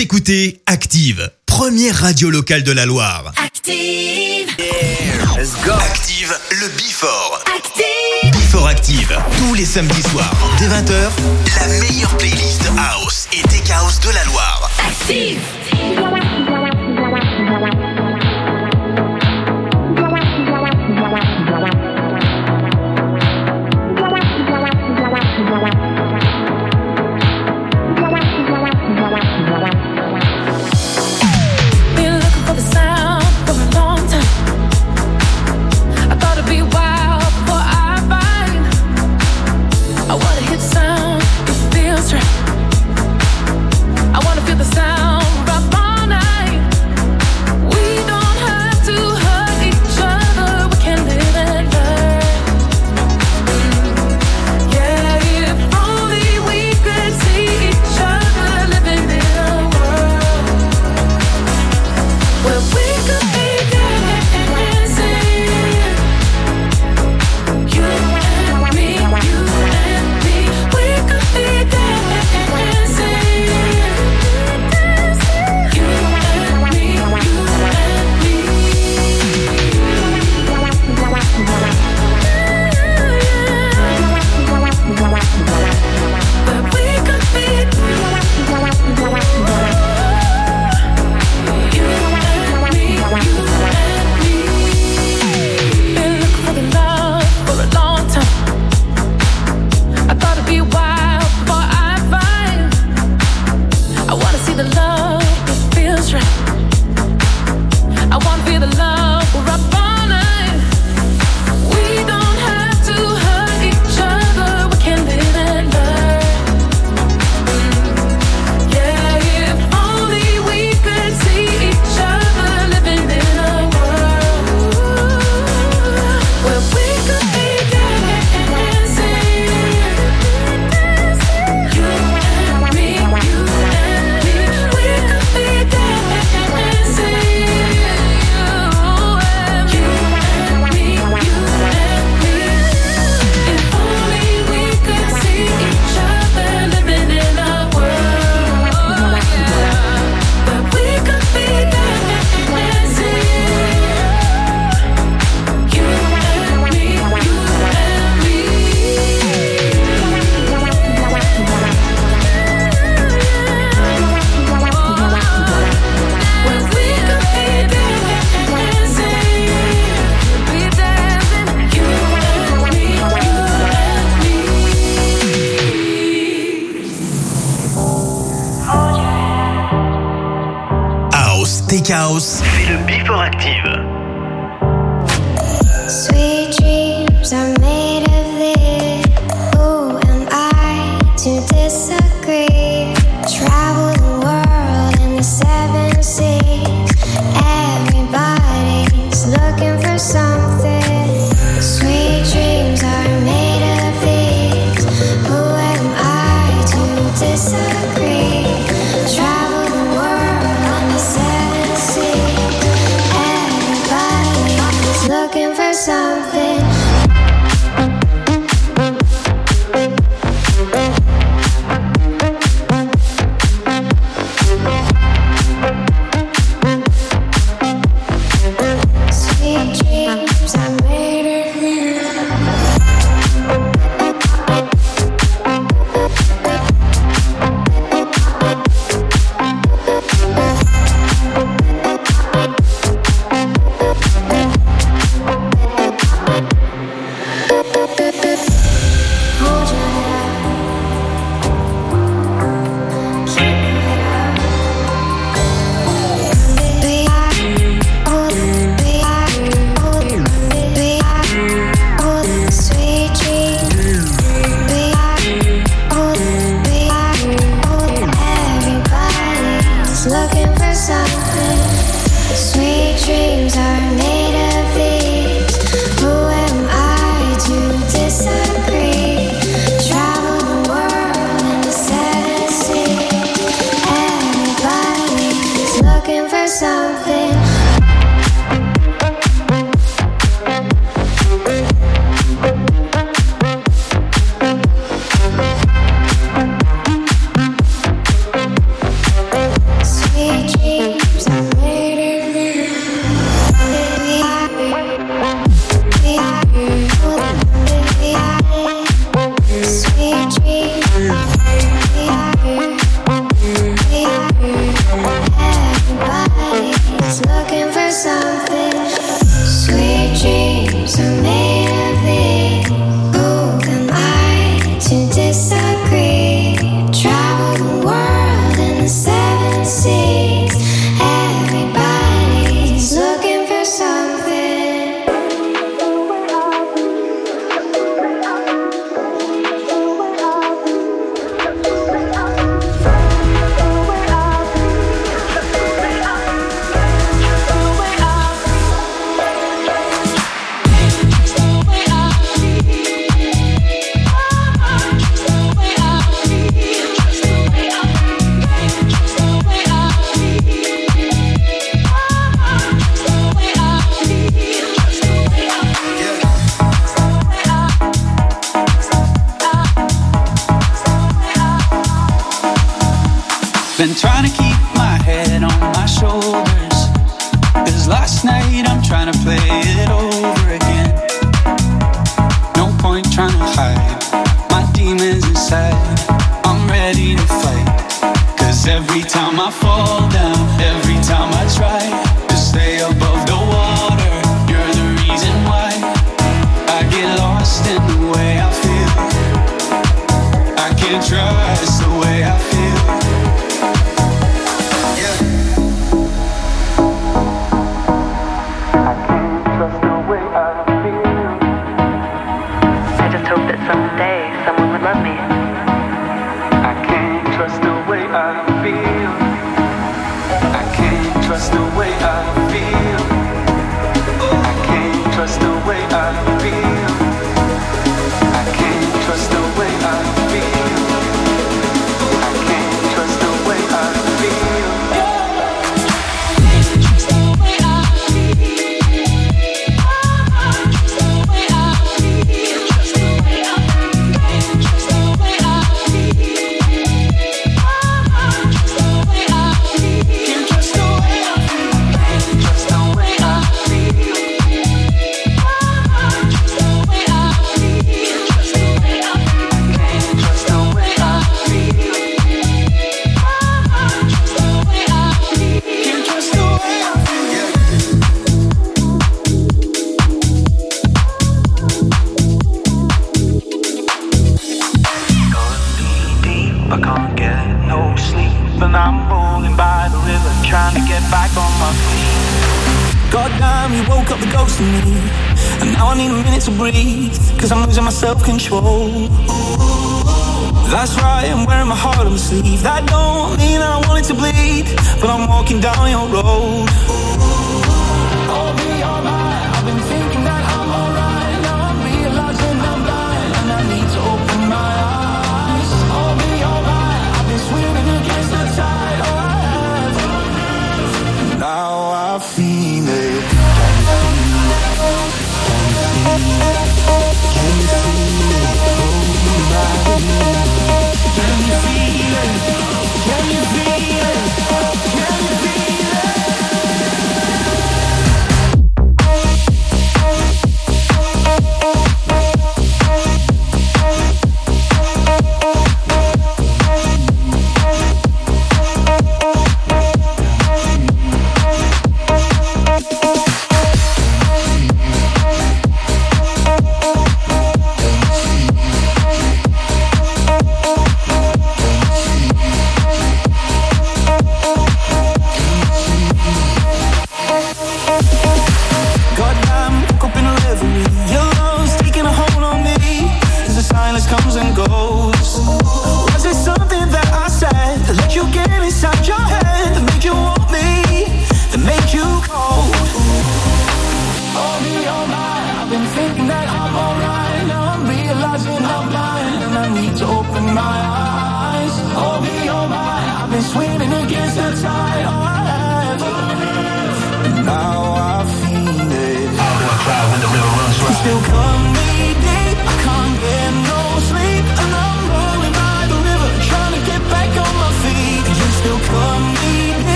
Vous écoutez Active, première radio locale de la Loire. Active. let's go. Active, le Bifort. Active. Bifort Active, tous les samedis soirs, dès 20h, la meilleure playlist House et Tech House de la Loire. Active.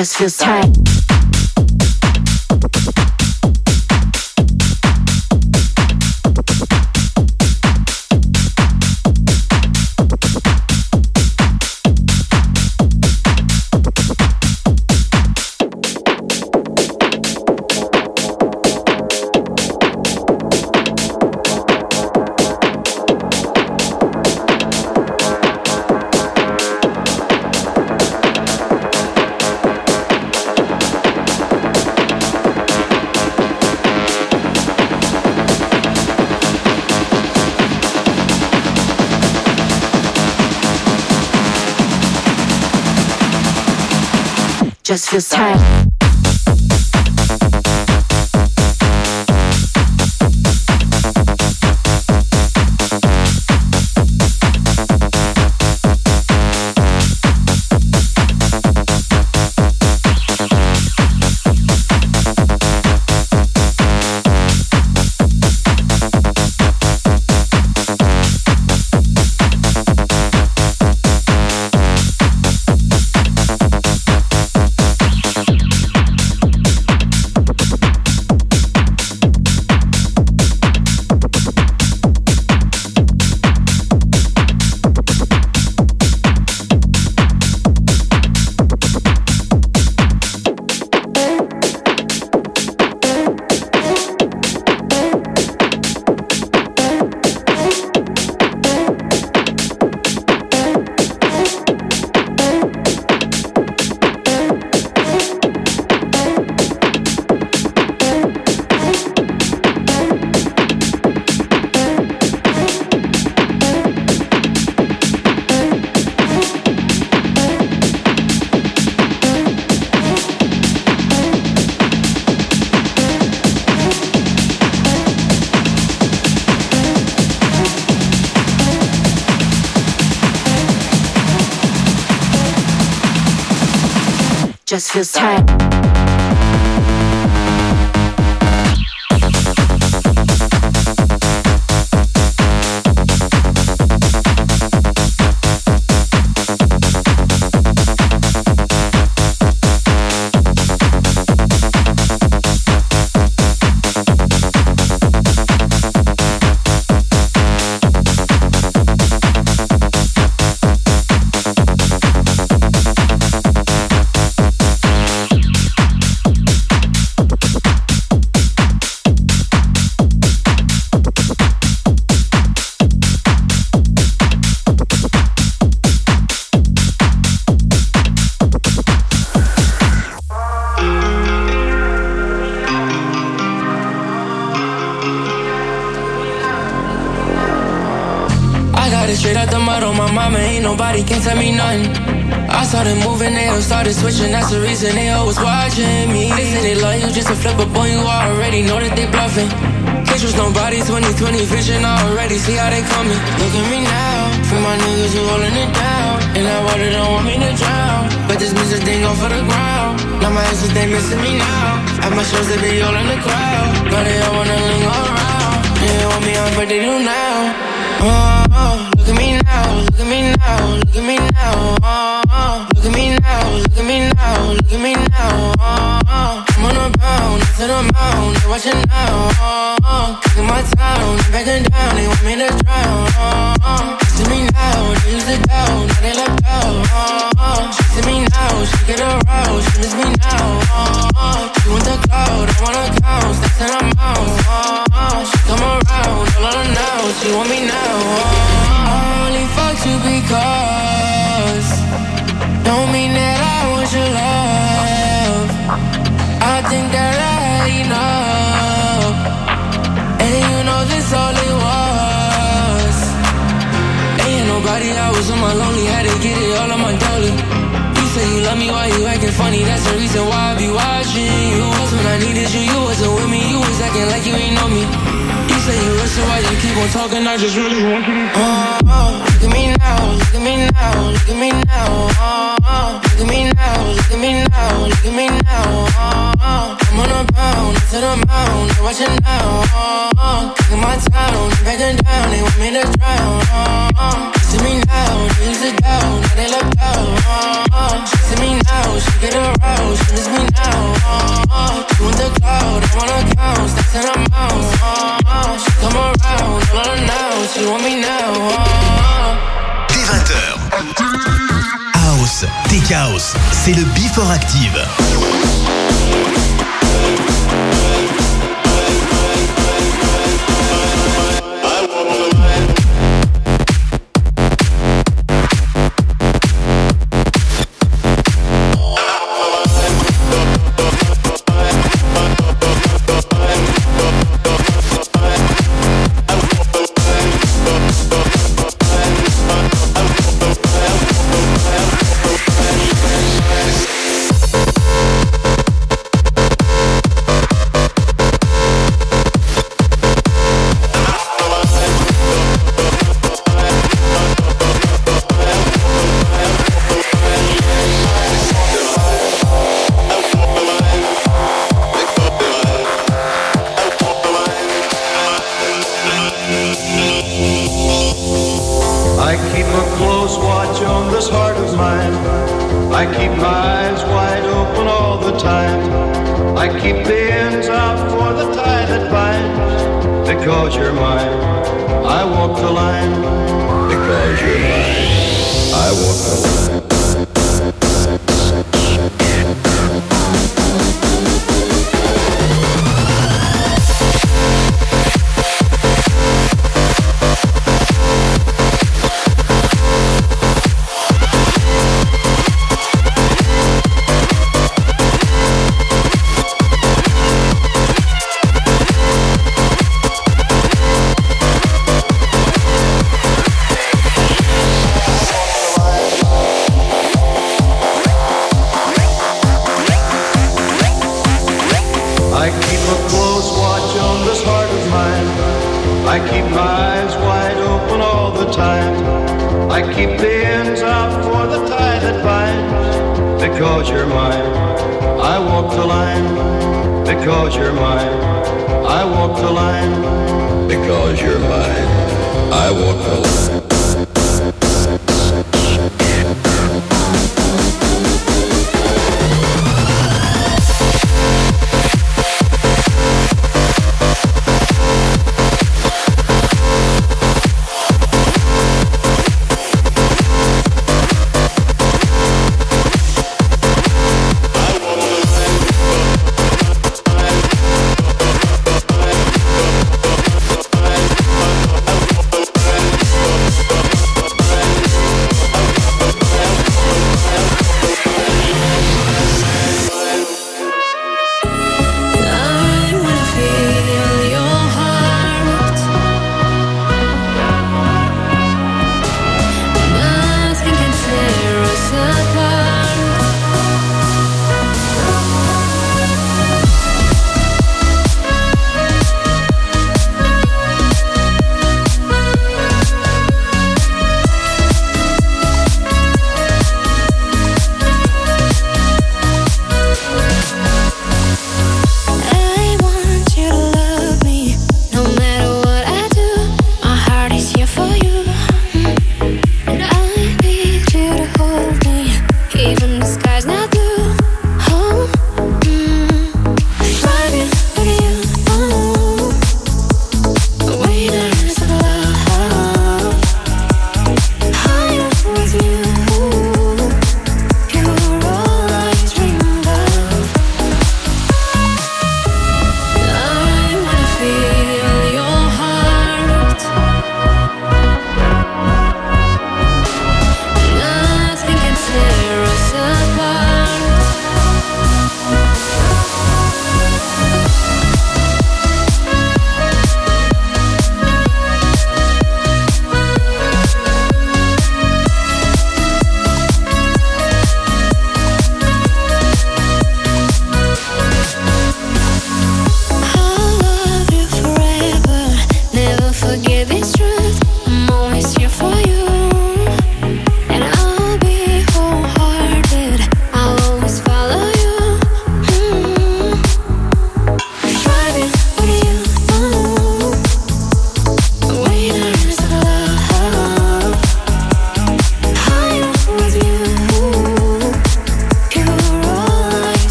Just feels tight. Just feels just feels Dès 20h. House, Tech House, c'est le Before Active.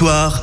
soir.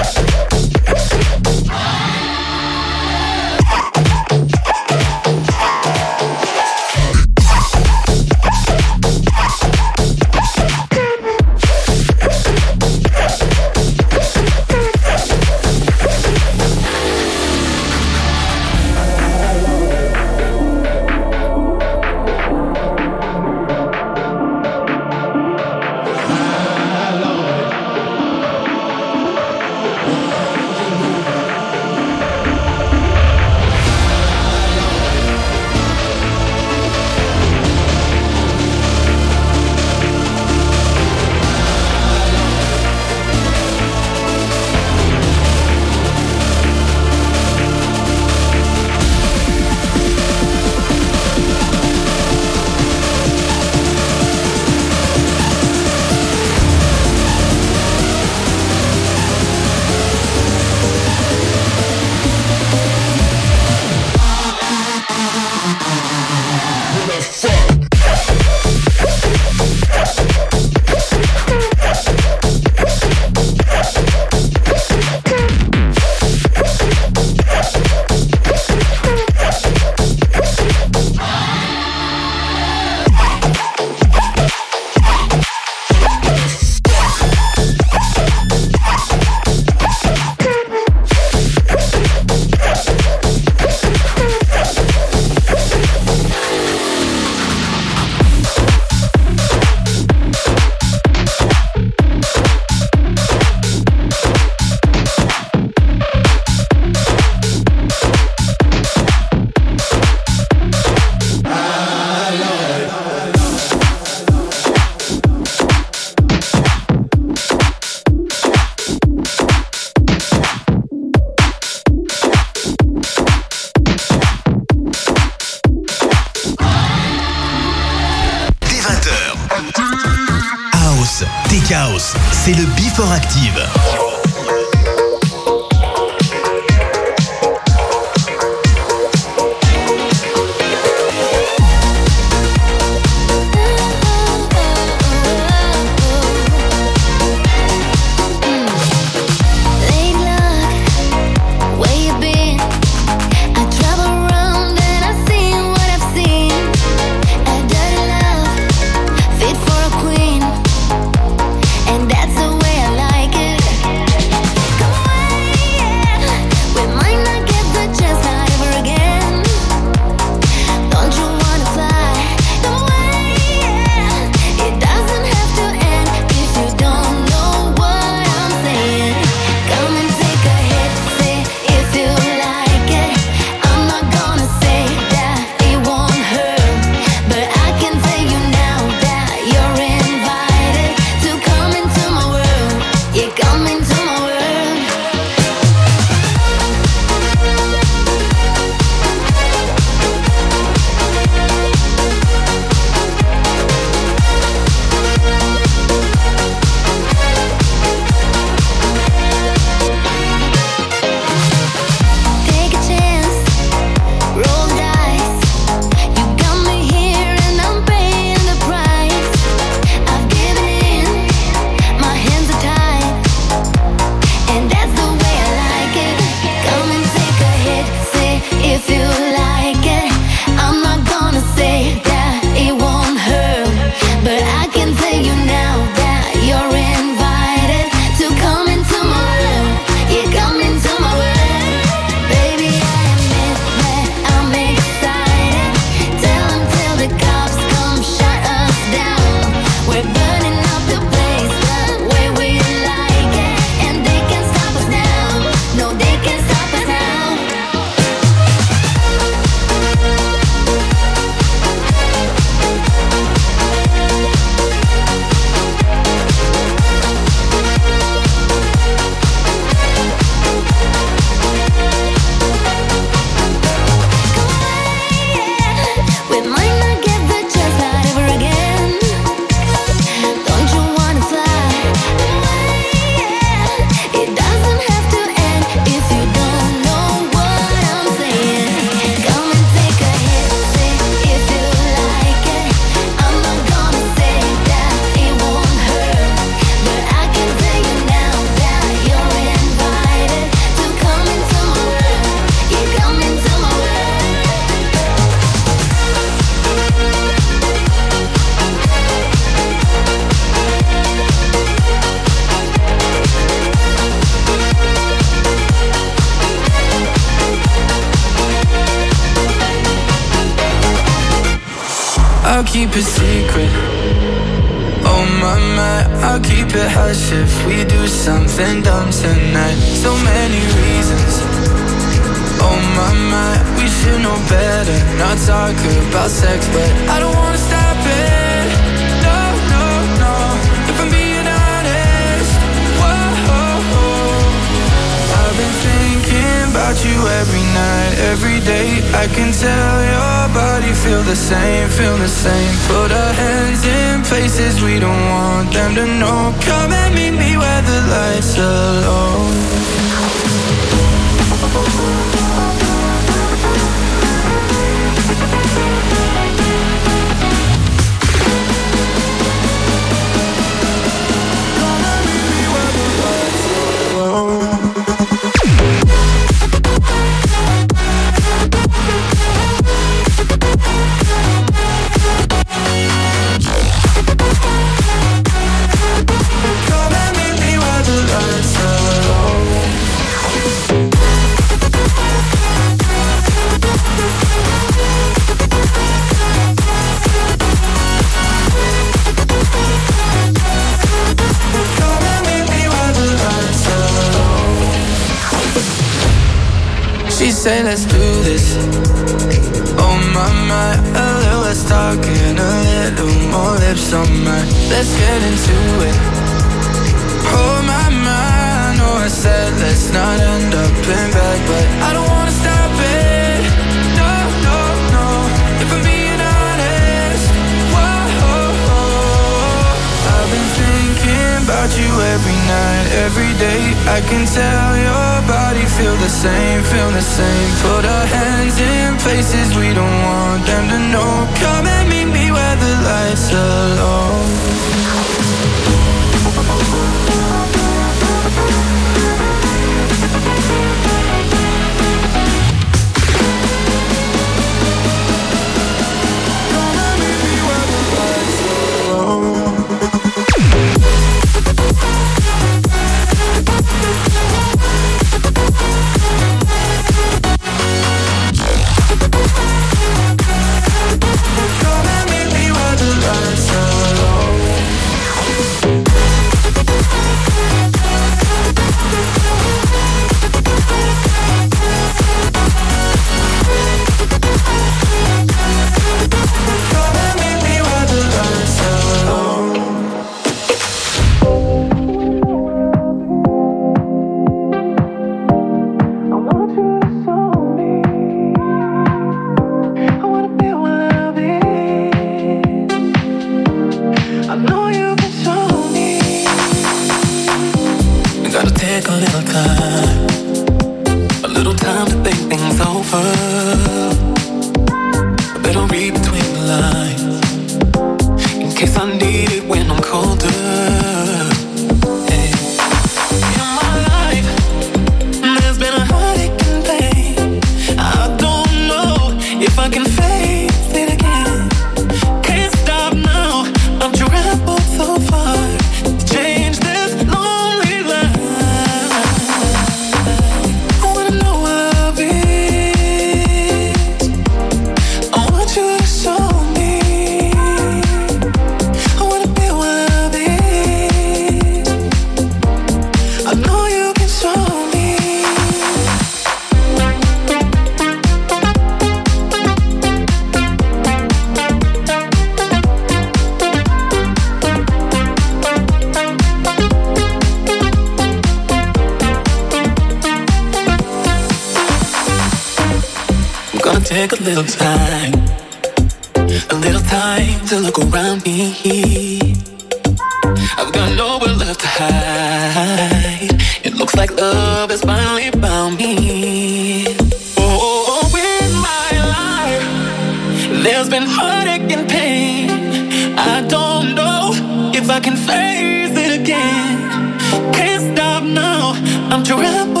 I'm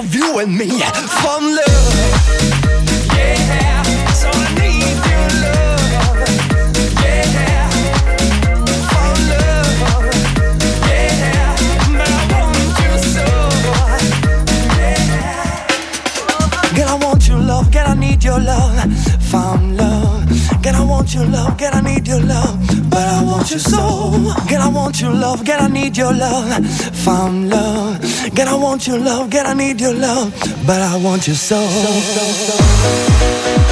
of you and me. From love. Yeah, so I need your love. Girl, I need your love, found love. Girl, I want your love, girl, I need your love want your soul. Girl, I want your love. Girl, I need your love. Found love. Girl, I want your love. Girl, I need your love. But I want your soul. soul, soul, soul.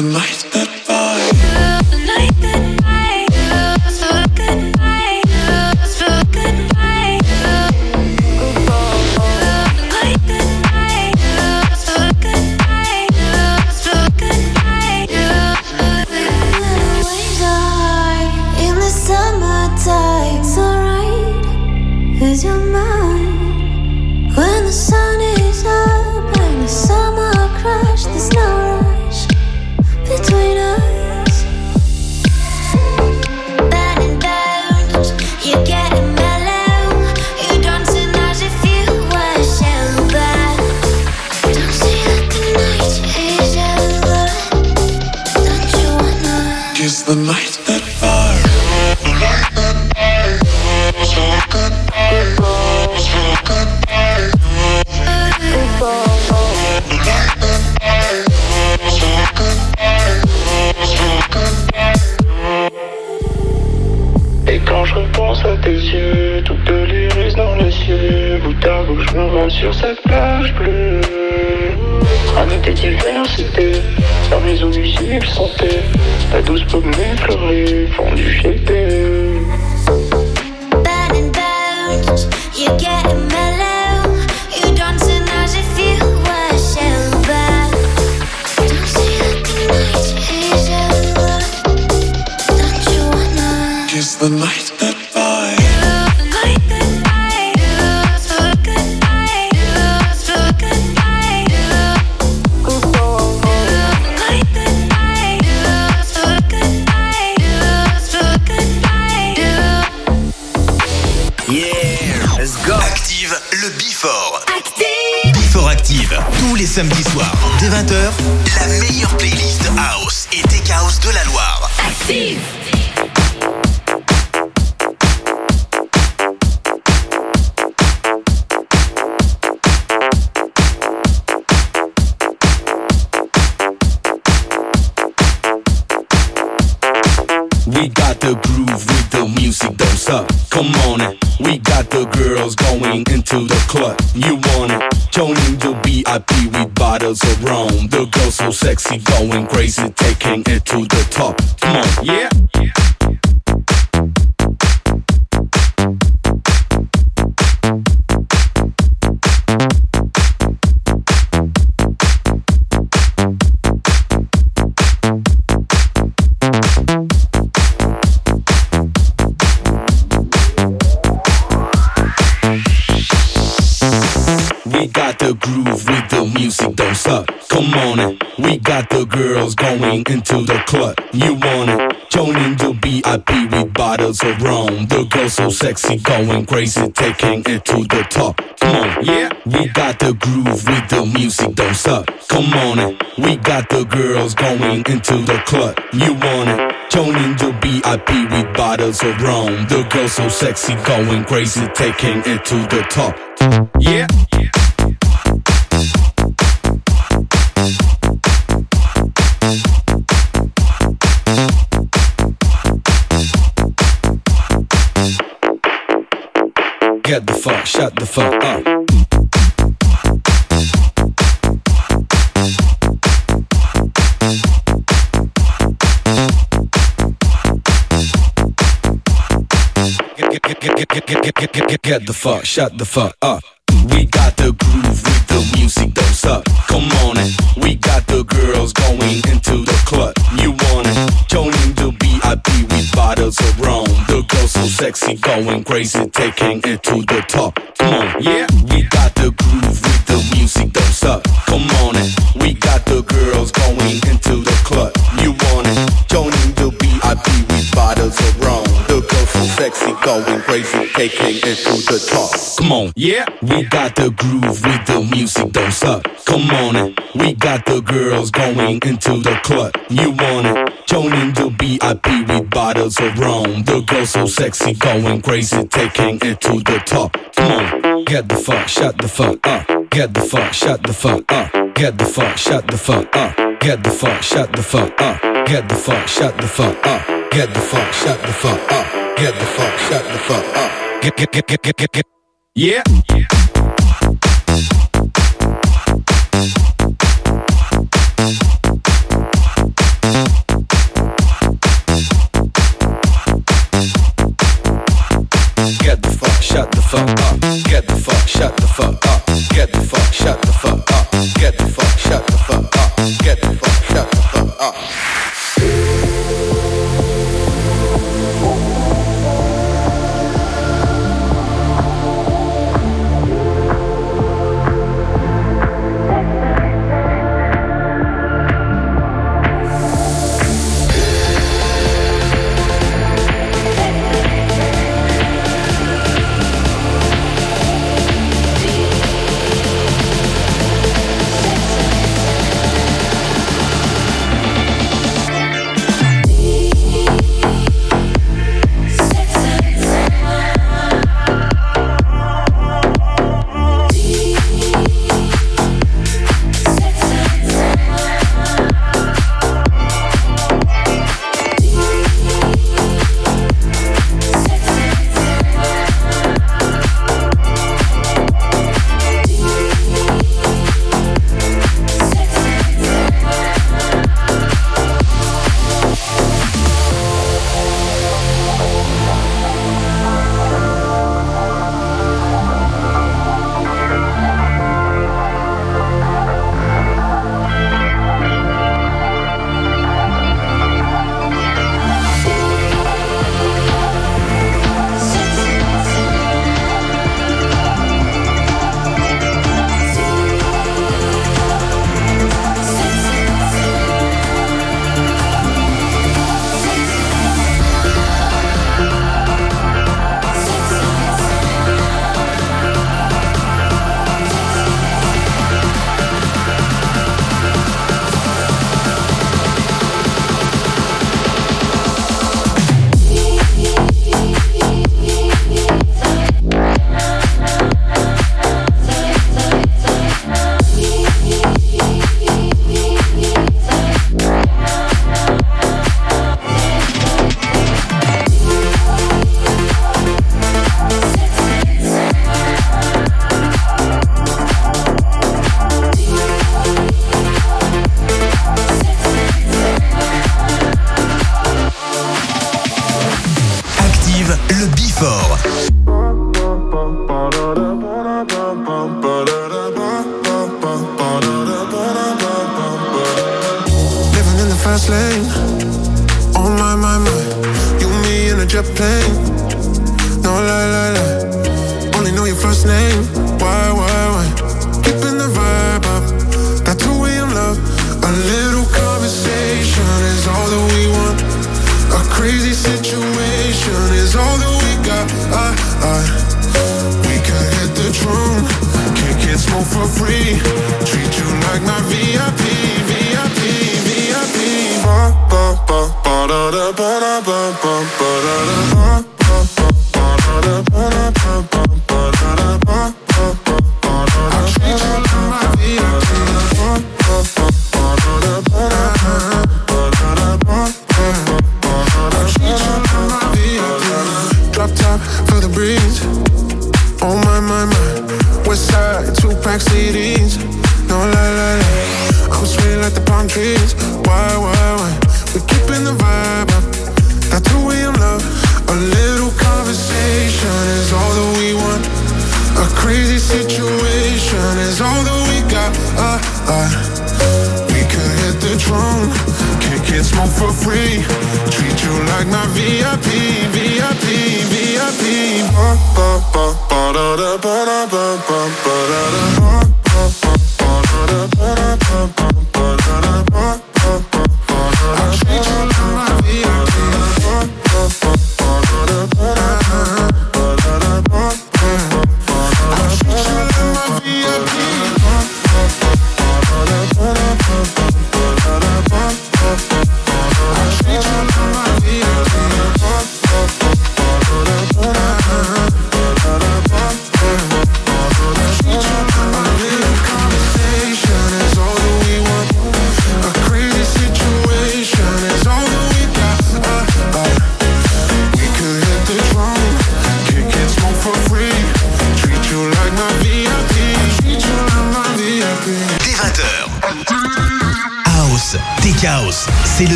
The groove with of rum. The girls so sexy, going crazy, taking it to the top. Yeah. Get the fuck, shut the fuck up. get, get, get, get, get, get, get the fuck, shut the fuck up. We got the groove with the music don't suck. Come on, in, we got the girls going into the club. You wanna join the VIP with bottles of rum? The girls so sexy, going crazy, taking it to the top. Come on, yeah. We got the groove with the music don't suck. Come on, in, we got the girls going into the club. You wanna join the VIP with bottles of rum? Sexy, going crazy, taking it to the top. Come on, yeah. We got the groove with the music, don't suck. Come on it. We got the girls going into the club. You want it? Joining the VIP with bottles of rum. The girls so sexy, going crazy, taking it to the top. Come on, get the fuck, shut the fuck up. Get the fuck, shut the fuck up. Get the fuck, shut the fuck up. Get the fuck, shut the fuck up. Get the fuck, shut the fuck up. Get the fuck, shut the fuck up. Get the fuck, shut the fuck up. Get, get, get, get, get, get, get. Yeah. Get the fuck, shut the fuck up. Get the fuck, shut the fuck up. Get the fuck, shut the fuck up. Get the fuck, shut the fuck up. Get the fuck, shut the fuck up.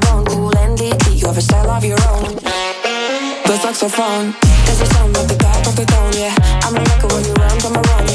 bone, cool and geeky, you have a style of your own. The saxophone, there's a sound at the top of the tone, yeah. I'm a record when you run I'm around.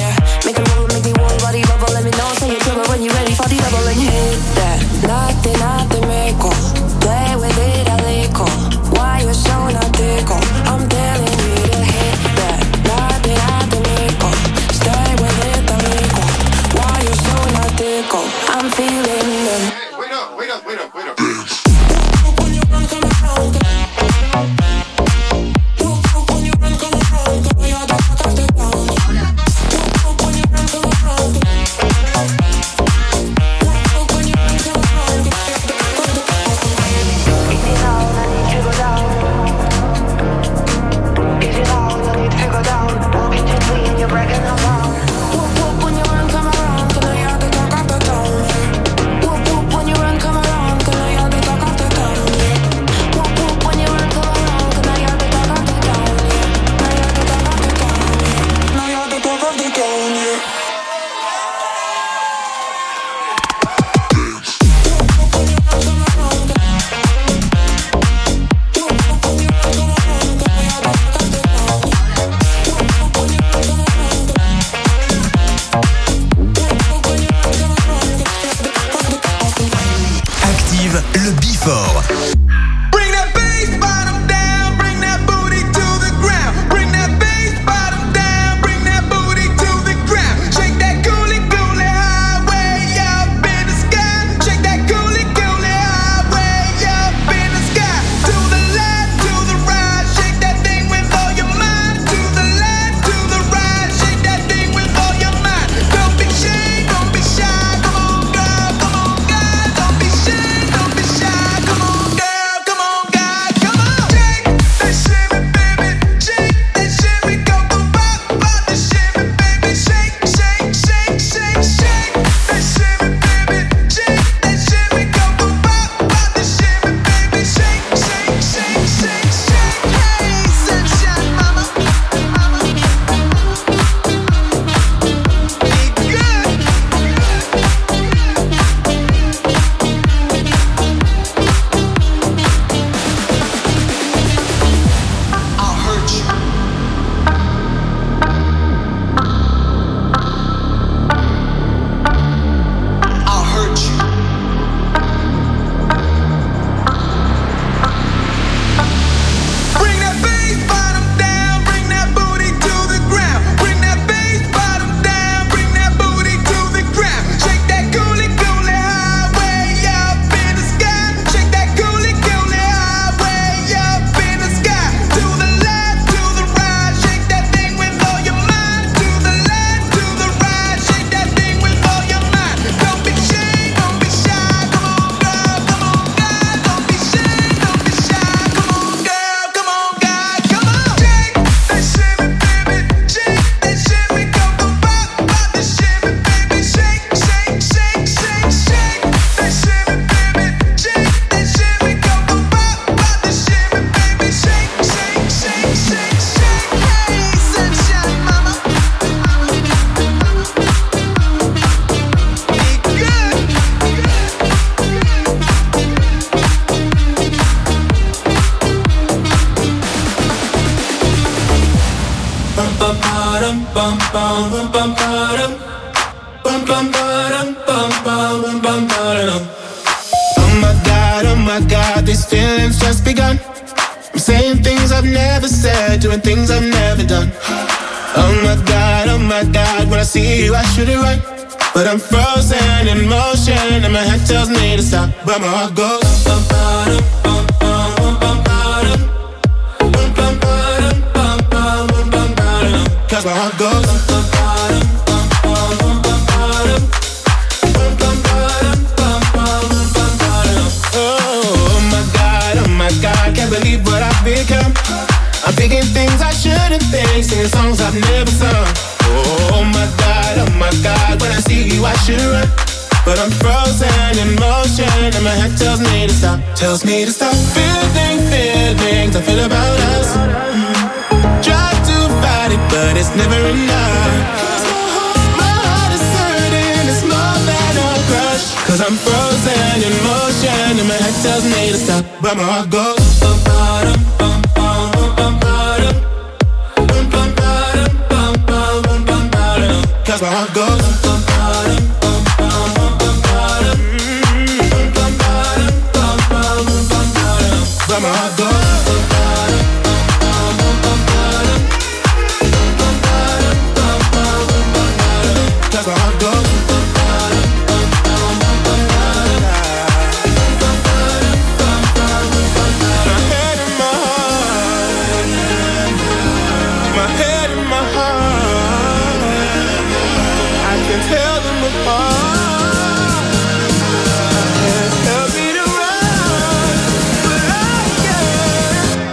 Alabama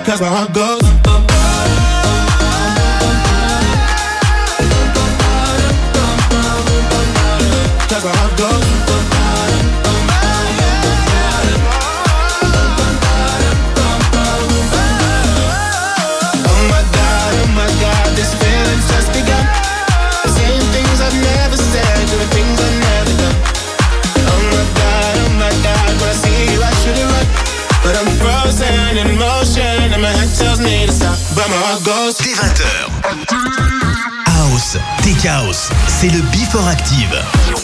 Cause my heart goes. 20h. House, Tech House, c'est le Before Active.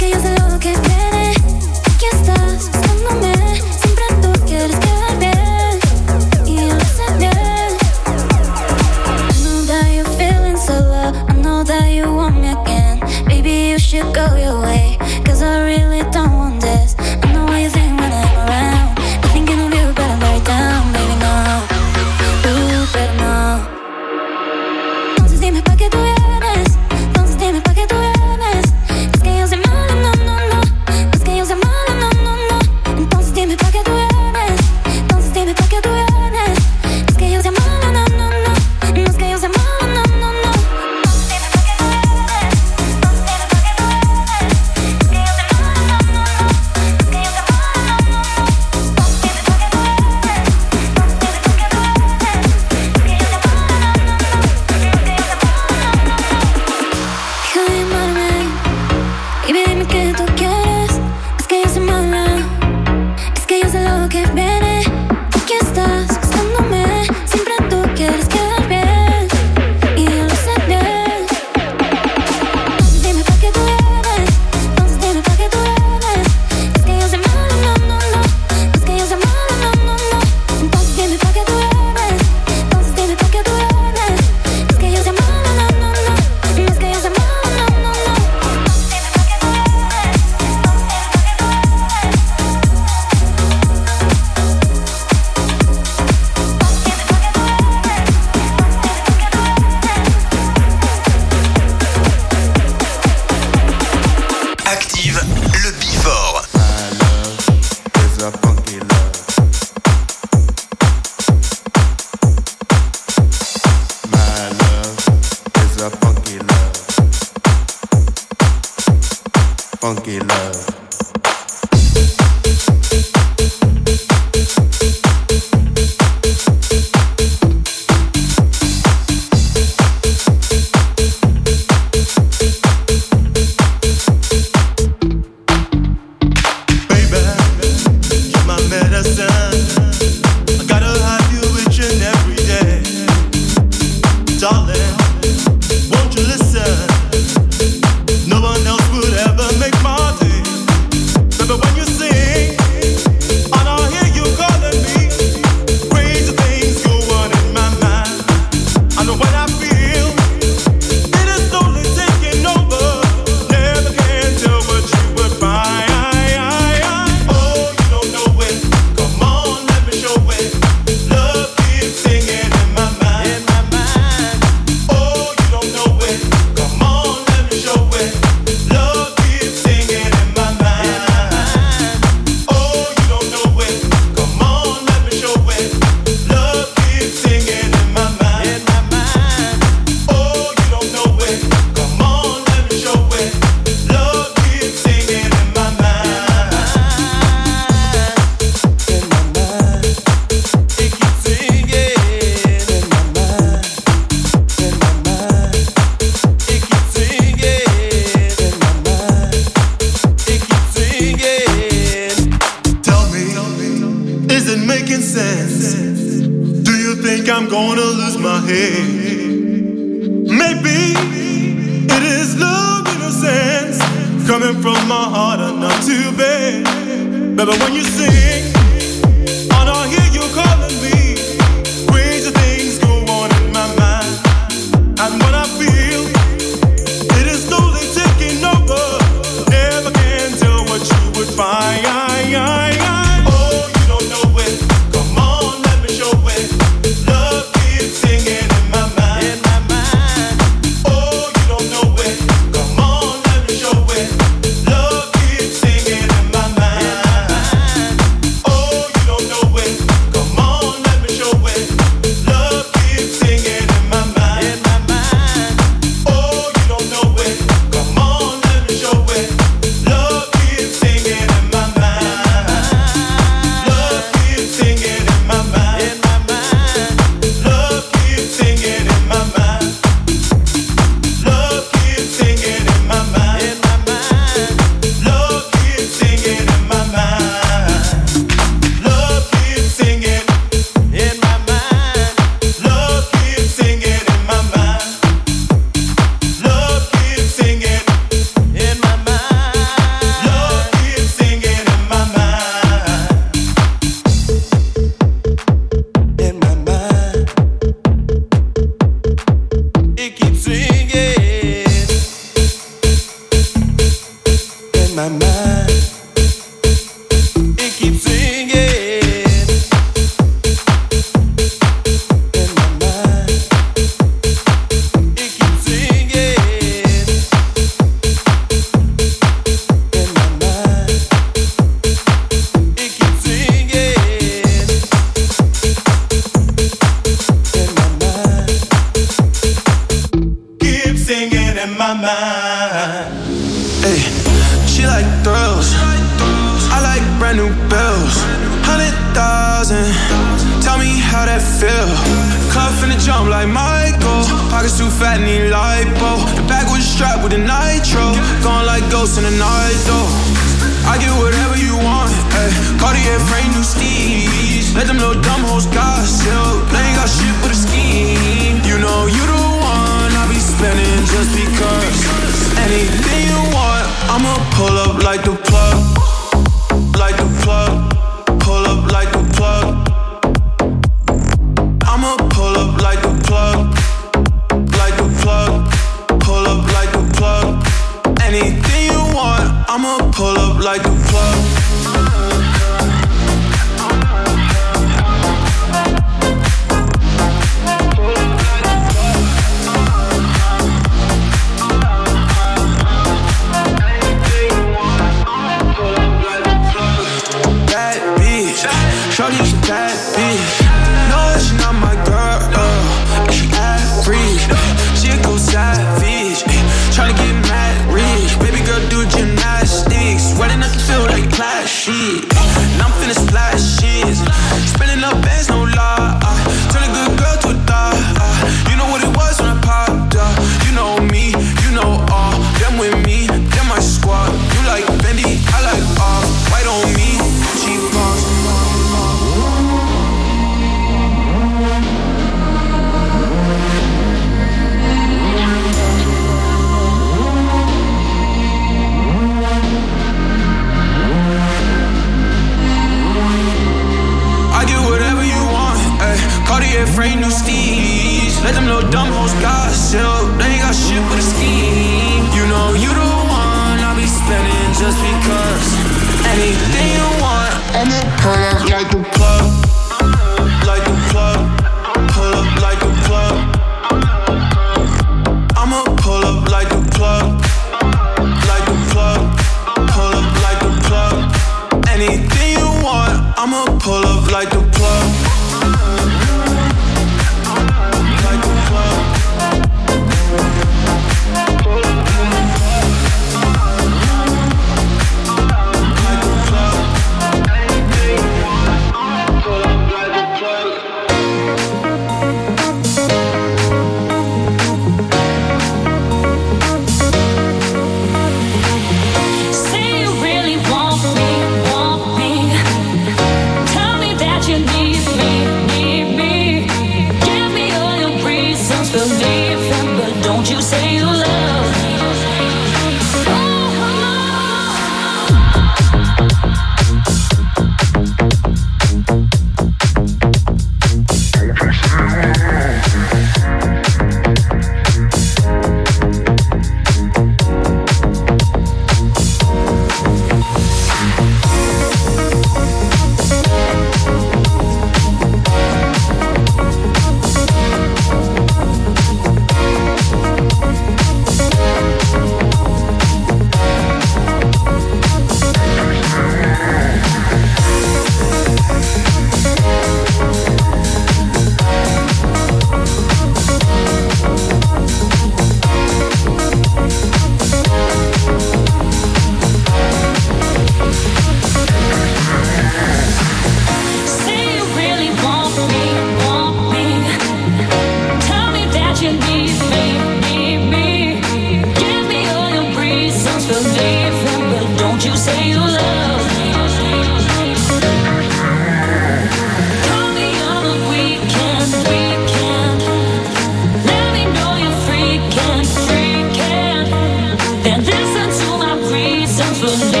Reasons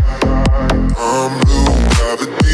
I'm blue,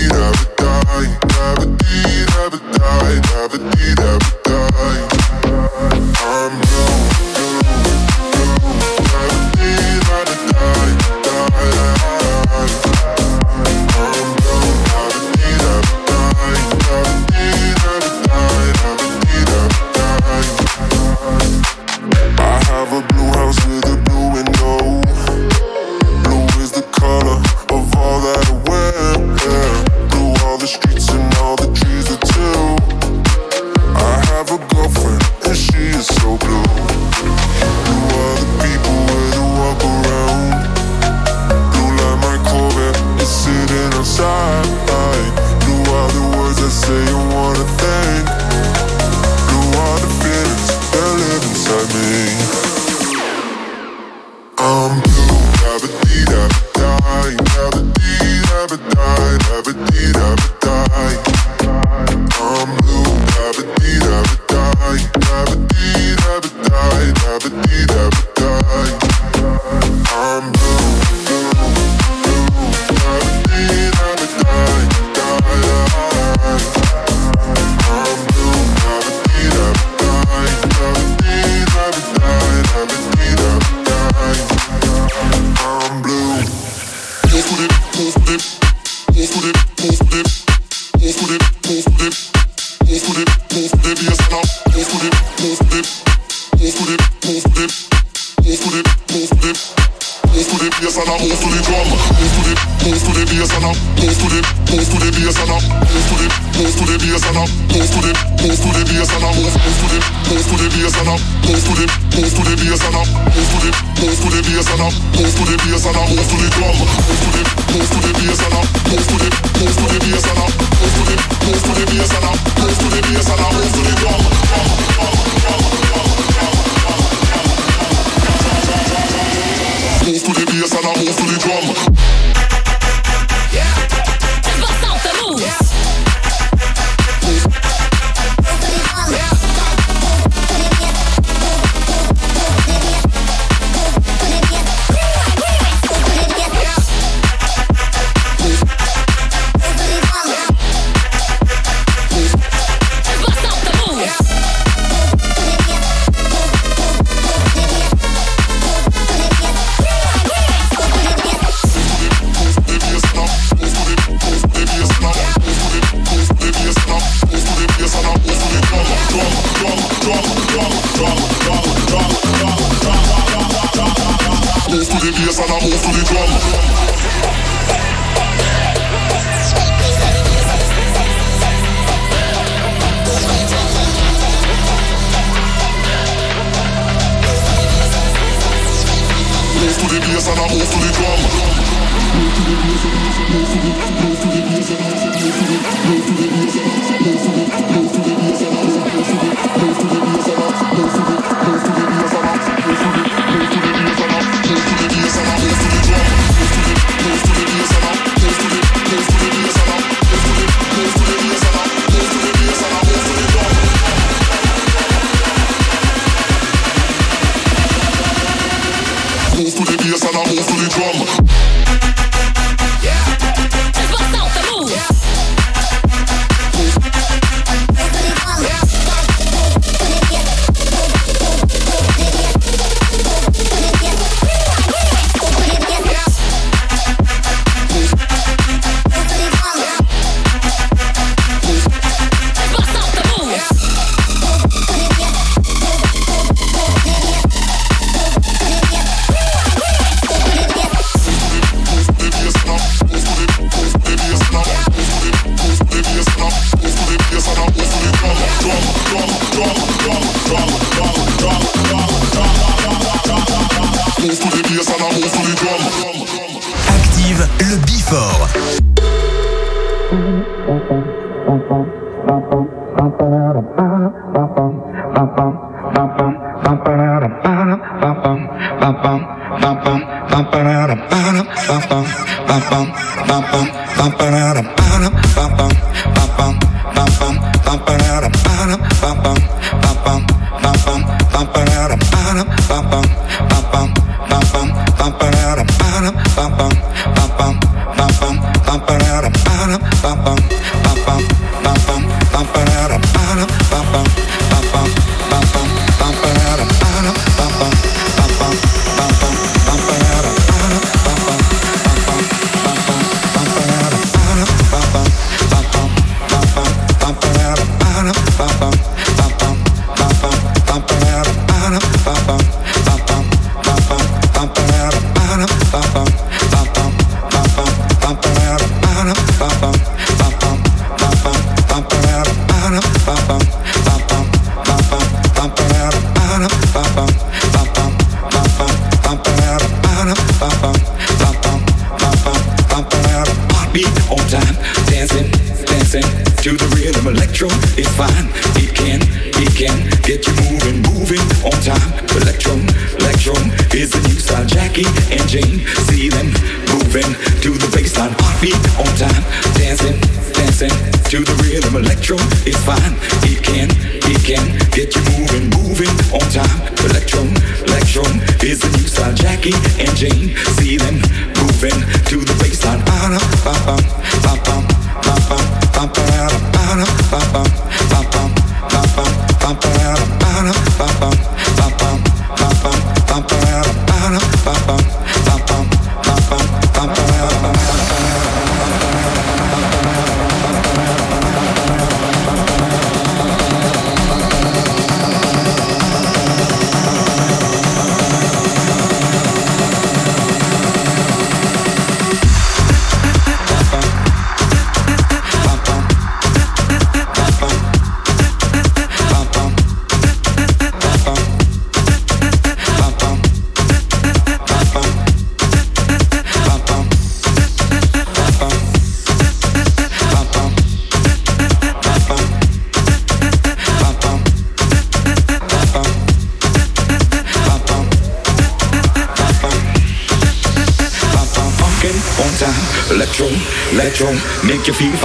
aquí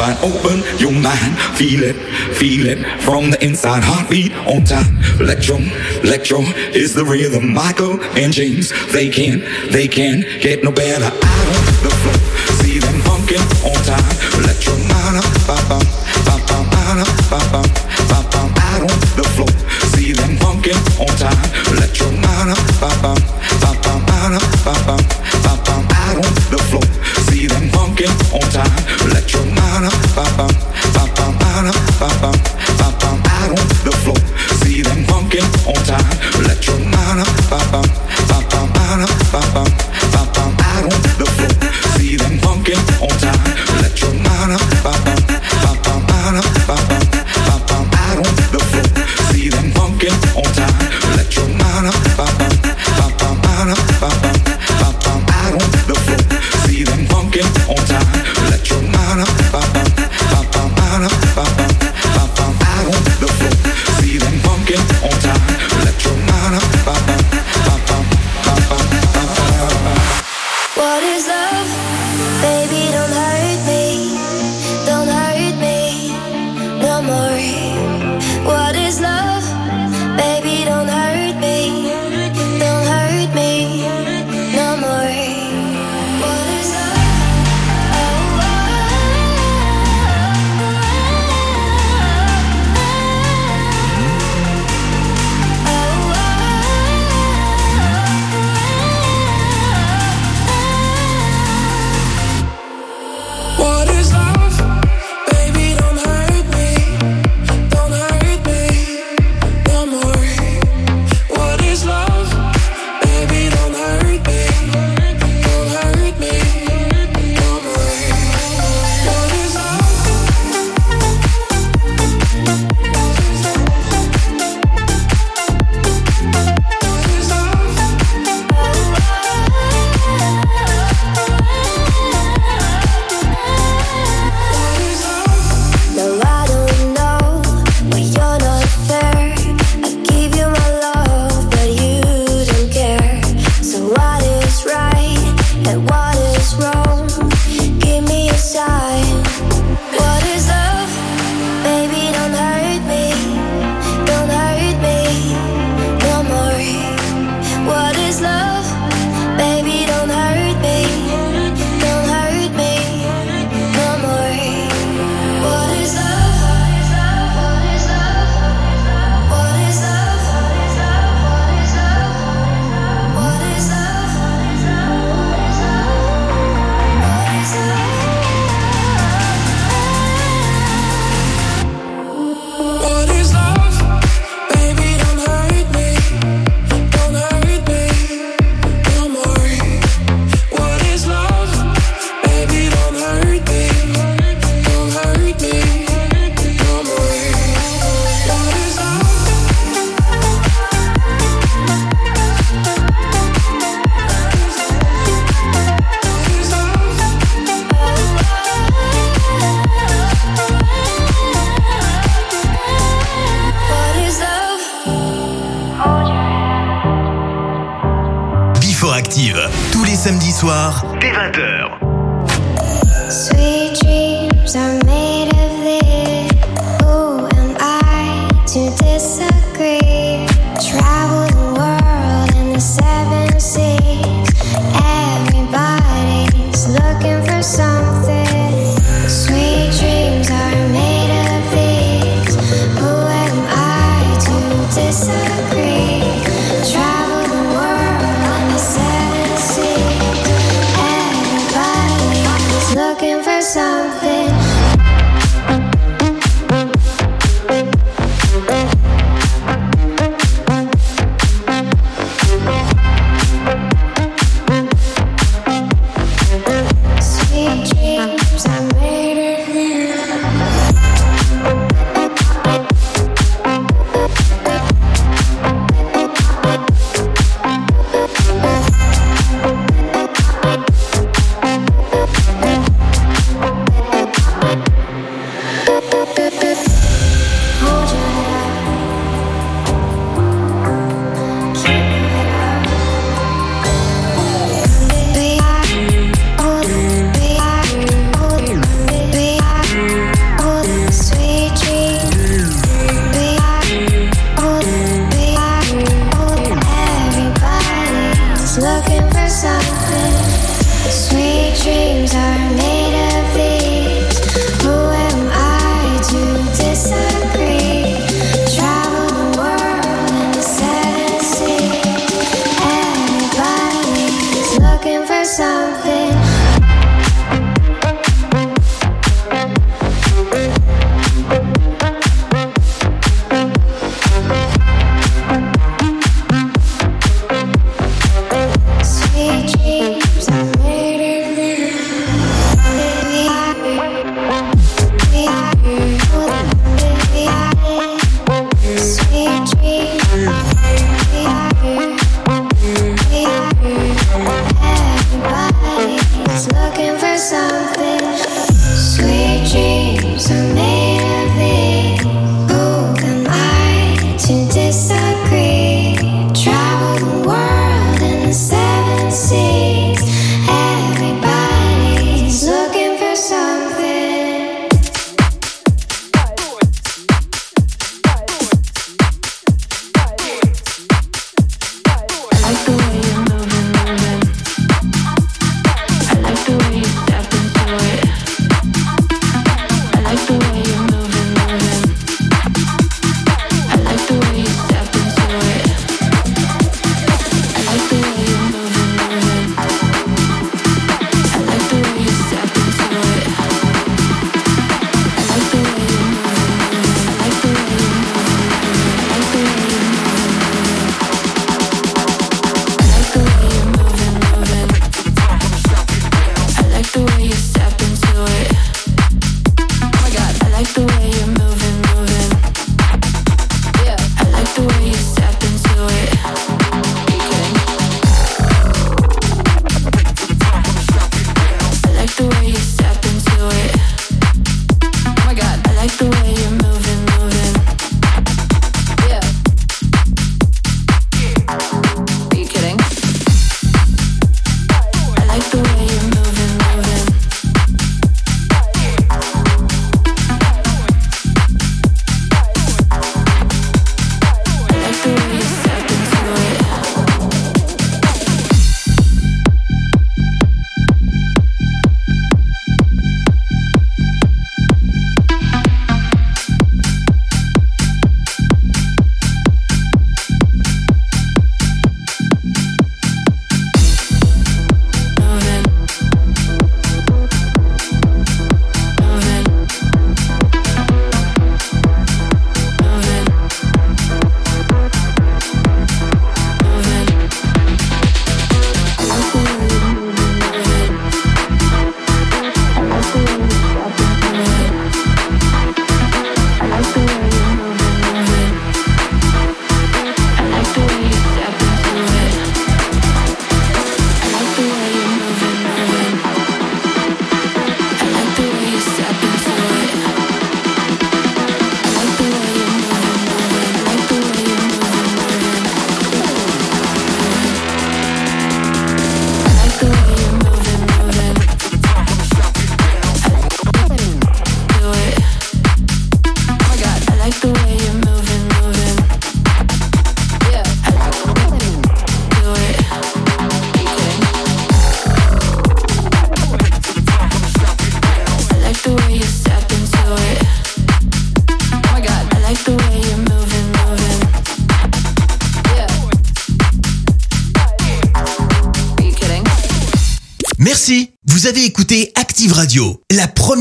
mind. Open your mind. Feel it, feel it from the inside. Heartbeat on time. Electro, electro is the rhythm. Michael and James, they can't, they can't get no better. Out of the floor.